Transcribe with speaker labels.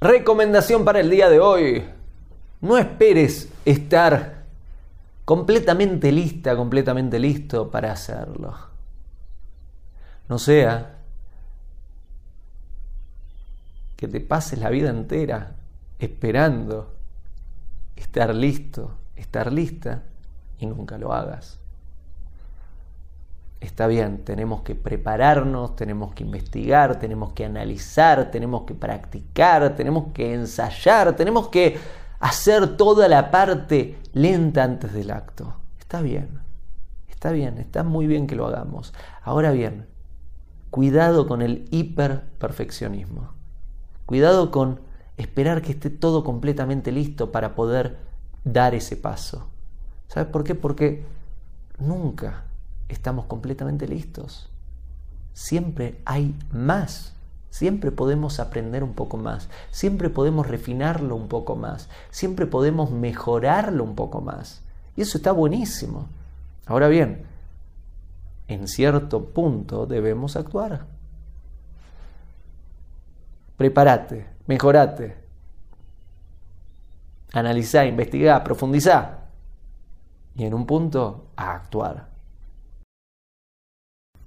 Speaker 1: recomendación para el día de hoy. No esperes estar completamente lista, completamente listo para hacerlo. No sea que te pases la vida entera esperando estar listo, estar lista y nunca lo hagas. Está bien, tenemos que prepararnos, tenemos que investigar, tenemos que analizar, tenemos que practicar, tenemos que ensayar, tenemos que hacer toda la parte lenta antes del acto. Está bien, está bien, está muy bien que lo hagamos. Ahora bien, cuidado con el hiperperfeccionismo. Cuidado con esperar que esté todo completamente listo para poder dar ese paso. ¿Sabes por qué? Porque nunca estamos completamente listos. Siempre hay más. Siempre podemos aprender un poco más. Siempre podemos refinarlo un poco más. Siempre podemos mejorarlo un poco más. Y eso está buenísimo. Ahora bien, en cierto punto debemos actuar. Prepárate, mejorate, analizá, investigá, profundizá y en un punto a actuar.